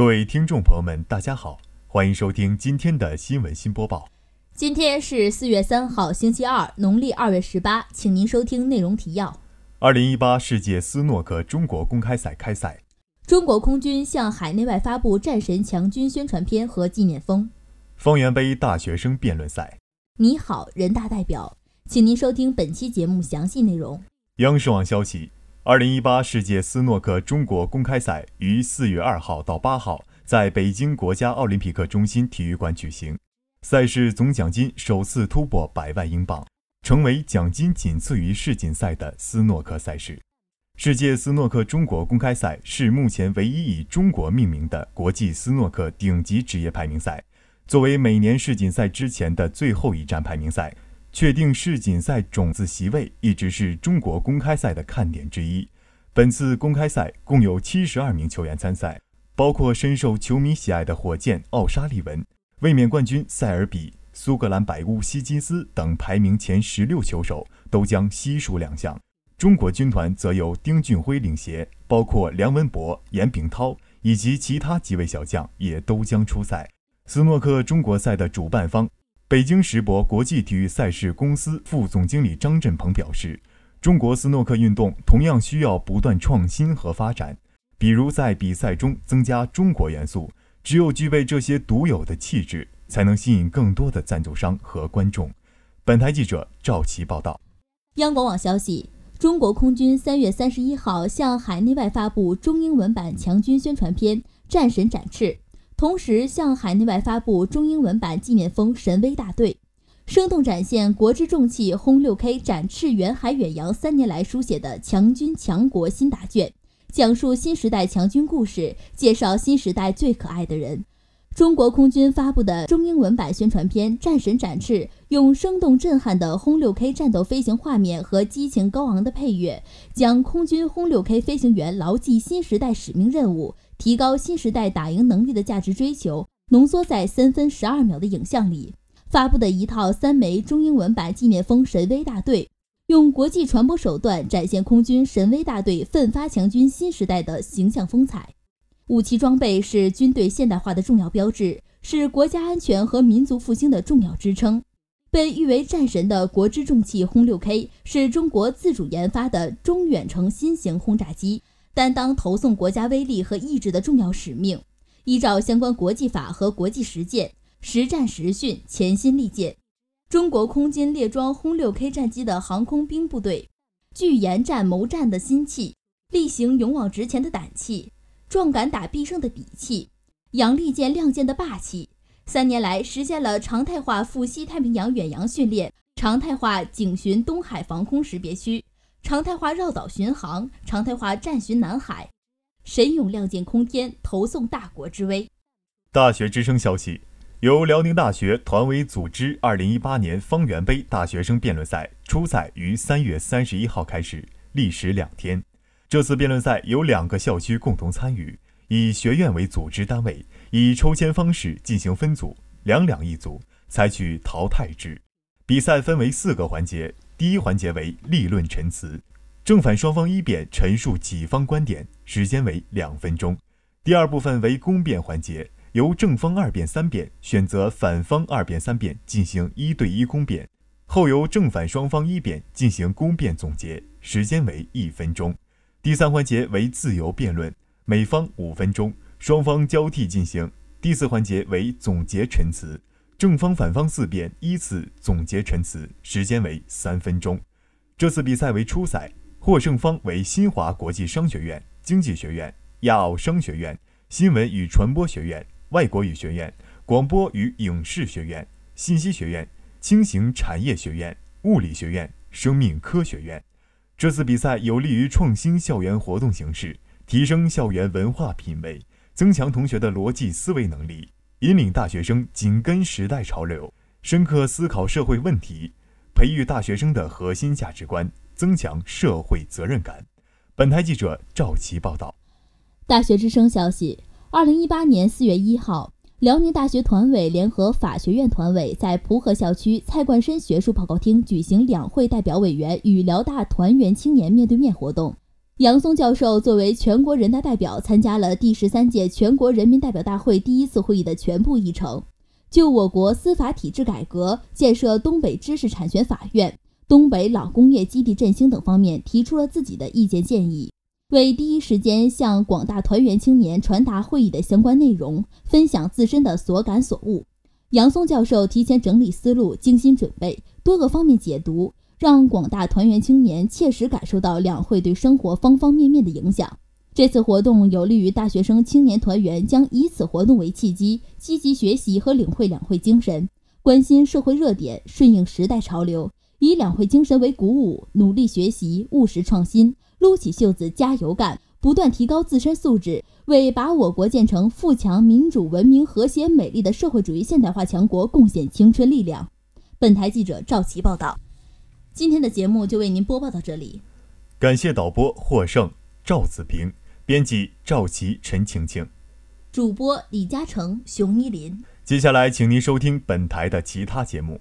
各位听众朋友们，大家好，欢迎收听今天的新闻新播报。今天是四月三号，星期二，农历二月十八，请您收听内容提要：二零一八世界斯诺克中国公开赛开赛，中国空军向海内外发布战神强军宣传片和纪念封，方圆杯大学生辩论赛。你好，人大代表，请您收听本期节目详细内容。央视网消息。二零一八世界斯诺克中国公开赛于四月二号到八号在北京国家奥林匹克中心体育馆举行，赛事总奖金首次突破百万英镑，成为奖金仅次于世锦赛的斯诺克赛事。世界斯诺克中国公开赛是目前唯一以中国命名的国际斯诺克顶级职业排名赛，作为每年世锦赛之前的最后一站排名赛。确定世锦赛种子席位一直是中国公开赛的看点之一。本次公开赛共有七十二名球员参赛，包括深受球迷喜爱的火箭奥沙利文、卫冕冠军塞尔比、苏格兰百乌希金斯等排名前十六球手都将悉数亮相。中国军团则由丁俊晖领衔，包括梁文博、严炳涛以及其他几位小将也都将出赛。斯诺克中国赛的主办方。北京石博国际体育赛事公司副总经理张振鹏表示：“中国斯诺克运动同样需要不断创新和发展，比如在比赛中增加中国元素。只有具备这些独有的气质，才能吸引更多的赞助商和观众。”本台记者赵琦报道。央广网消息：中国空军三月三十一号向海内外发布中英文版强军宣传片《战神展翅》。同时向海内外发布中英文版纪念封《神威大队》，生动展现国之重器轰六 K 展翅远海远洋三年来书写的强军强国新答卷，讲述新时代强军故事，介绍新时代最可爱的人。中国空军发布的中英文版宣传片《战神展翅》，用生动震撼的轰六 K 战斗飞行画面和激情高昂的配乐，将空军轰六 K 飞行员牢记新时代使命任务。提高新时代打赢能力的价值追求，浓缩在三分十二秒的影像里。发布的一套三枚中英文版纪念封“神威大队”，用国际传播手段展现空军神威大队奋发强军新时代的形象风采。武器装备是军队现代化的重要标志，是国家安全和民族复兴的重要支撑。被誉为战神的国之重器轰六 K，是中国自主研发的中远程新型轰炸机。担当投送国家威力和意志的重要使命，依照相关国际法和国际实践，实战实训，潜心力荐。中国空军列装轰六 K 战机的航空兵部队，具严战谋战的心气，力行勇往直前的胆气，壮敢打必胜的底气，扬利剑亮剑的霸气。三年来，实现了常态化赴西太平洋远洋训练，常态化警巡东海防空识别区。常态化绕岛巡航，常态化战巡南海，神勇亮剑空天，投送大国之威。大学之声消息，由辽宁大学团委组织2018年方圆杯大学生辩论赛初赛于3月31号开始，历时两天。这次辩论赛由两个校区共同参与，以学院为组织单位，以抽签方式进行分组，两两一组，采取淘汰制。比赛分为四个环节。第一环节为立论陈词，正反双方一辩陈述己方观点，时间为两分钟。第二部分为公辩环节，由正方二辩三辩选择反方二辩三辩进行一对一公辩，后由正反双方一辩进行公辩总结，时间为一分钟。第三环节为自由辩论，每方五分钟，双方交替进行。第四环节为总结陈词。正方、反方四辩依次总结陈词，时间为三分钟。这次比赛为初赛，获胜方为新华国际商学院、经济学院、亚奥商学院、新闻与传播学院、外国语学院、广播与影视学院、信息学院、轻型产业学院、物理学院、生命科学院。这次比赛有利于创新校园活动形式，提升校园文化品位，增强同学的逻辑思维能力。引领大学生紧跟时代潮流，深刻思考社会问题，培育大学生的核心价值观，增强社会责任感。本台记者赵琦报道。大学之声消息：二零一八年四月一号，辽宁大学团委联合法学院团委在蒲河校区蔡冠深学术报告厅举行两会代表委员与辽大团员青年面对面活动。杨松教授作为全国人大代表，参加了第十三届全国人民代表大会第一次会议的全部议程，就我国司法体制改革、建设东北知识产权法院、东北老工业基地振兴等方面提出了自己的意见建议，为第一时间向广大团员青年传达会议的相关内容，分享自身的所感所悟。杨松教授提前整理思路，精心准备，多个方面解读。让广大团员青年切实感受到两会对生活方方面面的影响。这次活动有利于大学生青年团员将以此活动为契机，积极学习和领会两会精神，关心社会热点，顺应时代潮流，以两会精神为鼓舞，努力学习，务实创新，撸起袖子加油干，不断提高自身素质，为把我国建成富强、民主、文明、和谐、美丽的社会主义现代化强国贡献青春力量。本台记者赵琦报道。今天的节目就为您播报到这里，感谢导播获胜、赵子平，编辑赵琦、陈晴晴，主播李嘉诚、熊依林。接下来，请您收听本台的其他节目。